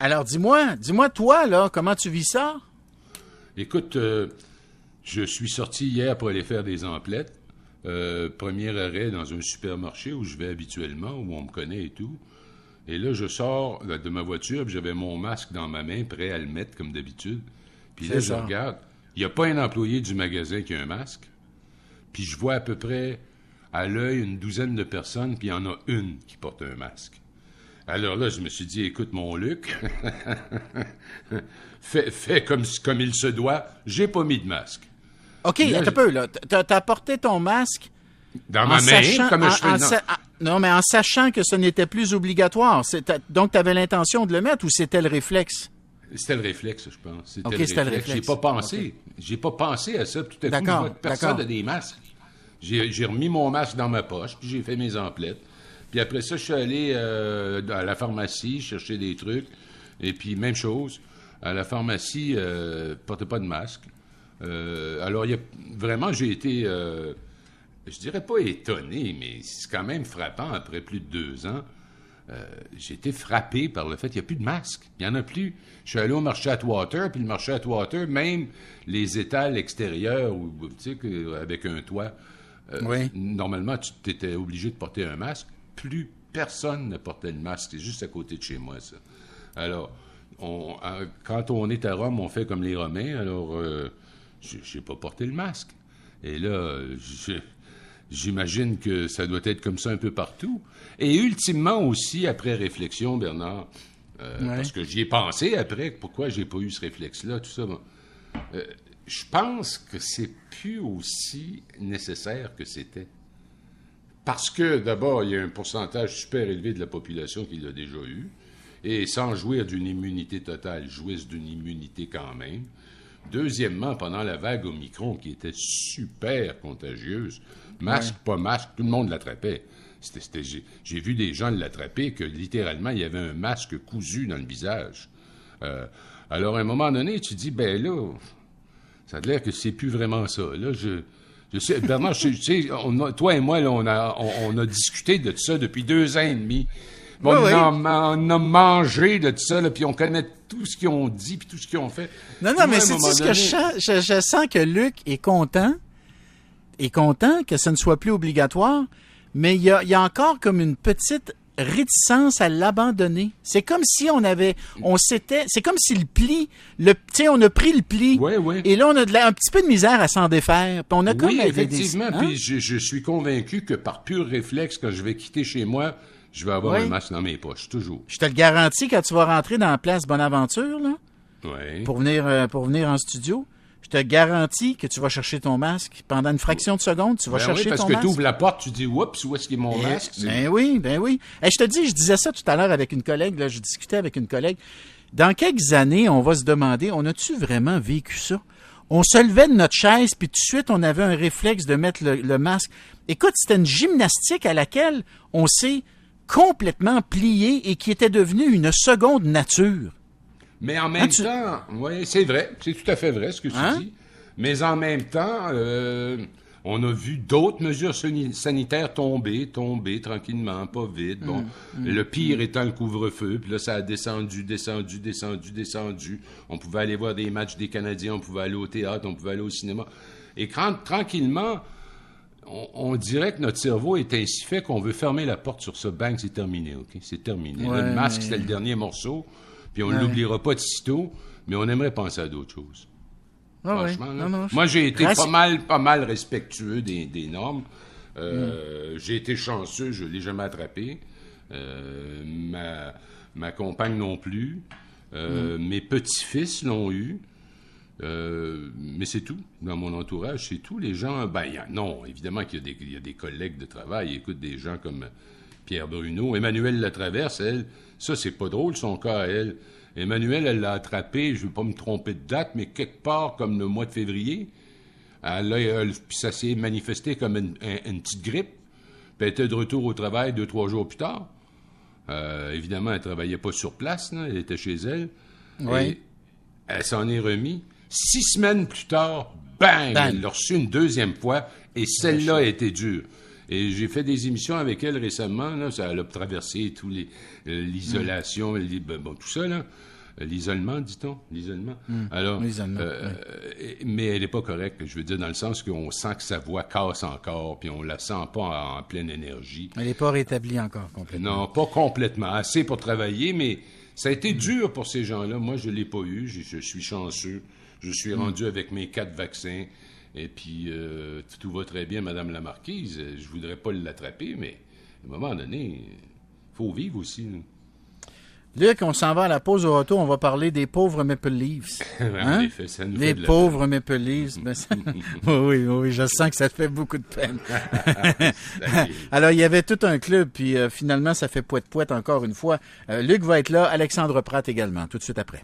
Alors, dis-moi, dis-moi, toi, là, comment tu vis ça? Écoute, euh, je suis sorti hier pour aller faire des emplettes. Euh, premier arrêt dans un supermarché où je vais habituellement, où on me connaît et tout. Et là, je sors de ma voiture, j'avais mon masque dans ma main, prêt à le mettre comme d'habitude. Puis là, je regarde. Il n'y a pas un employé du magasin qui a un masque. Puis je vois à peu près à l'œil une douzaine de personnes, puis il y en a une qui porte un masque. Alors là, je me suis dit, écoute, mon Luc, fais, fais comme, comme il se doit, j'ai pas mis de masque. OK, Là, un peu, là. T'as, porté ton masque Dans ma main, sachant, comme en- je fais en non, mais en sachant que ce n'était plus obligatoire. Donc, tu avais l'intention de le mettre ou c'était le réflexe? C'était le réflexe, je pense. C'était Ok, le c'était le réflexe. J'ai pas pensé. J'ai pas pensé à ça. Tout à coup, je D'accord, vois que personne n'a des masques. J'ai j'ai remis mon masque dans ma poche, puis j'ai fait mes emplettes. Puis après ça, je suis allé euh, à la pharmacie chercher des trucs. Et puis, même chose. À la pharmacie, euh, portez pas de masque. Euh, alors, il y a, vraiment, j'ai été, euh, je dirais pas étonné, mais c'est quand même frappant après plus de deux ans. Euh, j'ai été frappé par le fait qu'il n'y a plus de masques. Il n'y en a plus. Je suis allé au marché Atwater, puis le marché Atwater, même les étals extérieurs, que- avec un toit, euh, Oui. normalement, tu étais obligé de porter un masque. Plus personne ne portait le masque. C'est juste à côté de chez moi, ça. Alors, on- quand on est à Rome, on fait comme les Romains. Alors, euh, j'ai pas porté le masque. Et là, j'imagine que ça doit être comme ça un peu partout. Et ultimement aussi, après réflexion, Bernard, euh, Ouais. parce que j'y ai pensé après, pourquoi j'ai pas eu ce réflexe-là, tout ça. bon. Euh, je pense que c'est plus aussi nécessaire que c'était. Parce que, d'abord, il y a un pourcentage super élevé de la population qui l'a déjà eu. Et sans jouir d'une immunité totale, jouissent d'une immunité quand même. Deuxièmement, pendant la vague Omicron, qui était super contagieuse, masque, pas masque, tout le monde l'attrapait. C'était- c'était- j'ai- vu des gens l'attraper que littéralement, il y avait un masque cousu dans le visage. Euh, alors, à un moment donné, tu dis, ben là, ça a l'air que c'est plus vraiment ça. Là, je sais, Bernard, tu sais, on a- toi et moi, là, on a, on, on a discuté de ça depuis deux ans et demi. On, Oui, oui. a, on a mangé de ça, là, puis on connaît tout ce qu'ils ont dit, puis tout ce qu'ils ont fait. Non, non, Moi, mais c'est ce que je sens, je, je sens que Luc est content, est content que ce ne soit plus obligatoire, mais il y a, il y a encore comme une petite réticence à l'abandonner. C'est comme si on avait, on s'était, c'est comme si le pli, le, tu on a pris le pli, Ouais, ouais. et là on a de la- un petit peu de misère à s'en défaire. Puis on a comme des- effectivement. hein? Puis je, je suis convaincu que par pur réflexe, quand je vais quitter chez moi, je vais avoir un masque dans mes poches, toujours. Je te le garantis quand tu vas rentrer dans la place Bonaventure là, pour venir, euh, pour venir en studio. Je te garantis que tu vas chercher ton masque pendant une fraction de seconde. Tu vas Ben oui, chercher parce ton que masque. tu ouvres la porte, tu dis, oups, où est-ce qu'il est mon Ben, masque? Ben oui, ben oui. Et je te dis, je disais ça tout à l'heure avec une collègue, là, je discutais avec une collègue. Dans quelques années, on va se demander, on a-tu vraiment vécu ça? On se levait de notre chaise, puis tout de suite, on avait un réflexe de mettre le, le masque. Écoute, c'était une gymnastique à laquelle on s'est complètement plié et qui était devenue une seconde nature. Mais en même Hein, tu- temps, oui, c'est vrai, c'est tout à fait vrai ce que tu Hein? dis. Mais en même temps, euh, on a vu d'autres mesures sani- sanitaires tomber, tomber tranquillement, pas vite. Bon, Hum, le pire étant le couvre-feu, puis là, ça a descendu, descendu, descendu, descendu. On pouvait aller voir des matchs des Canadiens, on pouvait aller au théâtre, on pouvait aller au cinéma. Et quand, tranquillement, on, on dirait que notre cerveau est ainsi fait qu'on veut fermer la porte sur ce bang, c'est terminé, OK? C'est terminé. Ouais, le masque, mais- c'était le dernier morceau, puis on ne Ouais. l'oubliera pas de sitôt, mais on aimerait penser à d'autres choses. Ah. Franchement. Non, non, je- Moi, j'ai été pas mal, pas mal respectueux des, des normes. Euh, J'ai été chanceux, je l'ai jamais attrapé. Euh, ma, ma compagne non plus. Euh, Mes petits-fils l'ont eu. Euh, mais c'est tout. Dans mon entourage, c'est tout. Les gens, ben, il y a- non, évidemment qu'il y, a des- il y a des collègues de travail. Écoute, des gens comme Pierre Bruno. Emmanuel Latraverse, elle, ça, c'est pas drôle, son cas à elle. Emmanuel, elle l'a attrapé, je ne veux pas me tromper de date, mais quelque part comme le mois de février. Elle a- elle- puis ça s'est manifesté comme une, un- une petite grippe. Puis elle était de retour au travail deux, trois jours plus tard. Euh, évidemment, elle ne travaillait pas sur place, là, elle était chez elle. Et elle s'en est remis. Six semaines plus tard, bang, Bang. elle l'a reçue une deuxième fois, et celle-là a été dure. Et j'ai fait des émissions avec elle récemment. Là, ça a traversé tout les euh, l'isolation, ben, bon, tout ça là. Euh, l'isolement, dit-on, l'isolement. Hmm. Alors, euh, mais elle n'est pas correcte. Je veux dire dans le sens qu'on sent que sa voix casse encore, puis on la sent pas en, pleine énergie. Elle n'est pas rétablie encore complètement. Non, pas complètement. Assez pour travailler, mais ça a été dur pour ces gens-là. Moi, je l'ai pas eu. Je, suis chanceux. Je suis hmm. rendu avec mes quatre vaccins. Et puis, euh, tout va très bien, Madame la Marquise. Je voudrais pas l'attraper, mais à un moment donné, il faut vivre aussi. Luc, on s'en va à la pause au retour. On va parler des pauvres Maple Leafs. Hein? ça nous les pauvres Maple Leafs. Ben, oui, oui, je sens que ça te fait beaucoup de peine. Alors, il y avait tout un club, puis euh, finalement, ça fait poète-poète encore une fois. Euh, Luc va être là, Alexandre Pratt également, tout de suite après.